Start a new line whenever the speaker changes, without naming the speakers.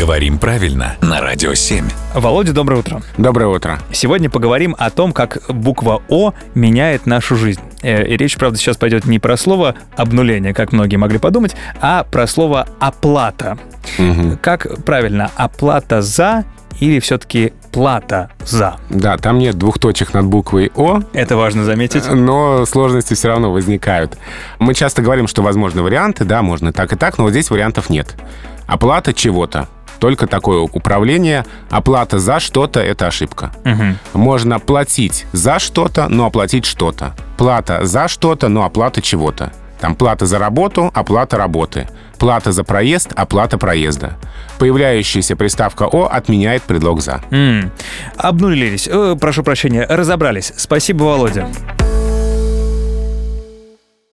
Говорим правильно на Радио 7.
Володя, доброе утро.
Доброе утро.
Сегодня поговорим о том, как буква О меняет нашу жизнь. Э, И речь, правда, сейчас пойдет не про слово обнуление, как многие могли подумать, а про слово оплата. Как правильно, оплата за или все-таки плата за?
Да, там нет двух точек над буквой О,
Это важно заметить.
но сложности все равно возникают. Мы часто говорим, что возможны варианты, да, можно так и так, но вот здесь вариантов нет. Оплата чего-то. Только такое управление. Оплата за что-то — это ошибка. Можно платить за что-то, но оплатить что-то. Плата за что-то, но оплата чего-то. Там плата за работу, оплата работы. Плата за проезд, оплата проезда. Появляющаяся приставка «о» отменяет предлог «за».
М, Обнулились. Э, Прошу прощения, разобрались. Спасибо, Володя.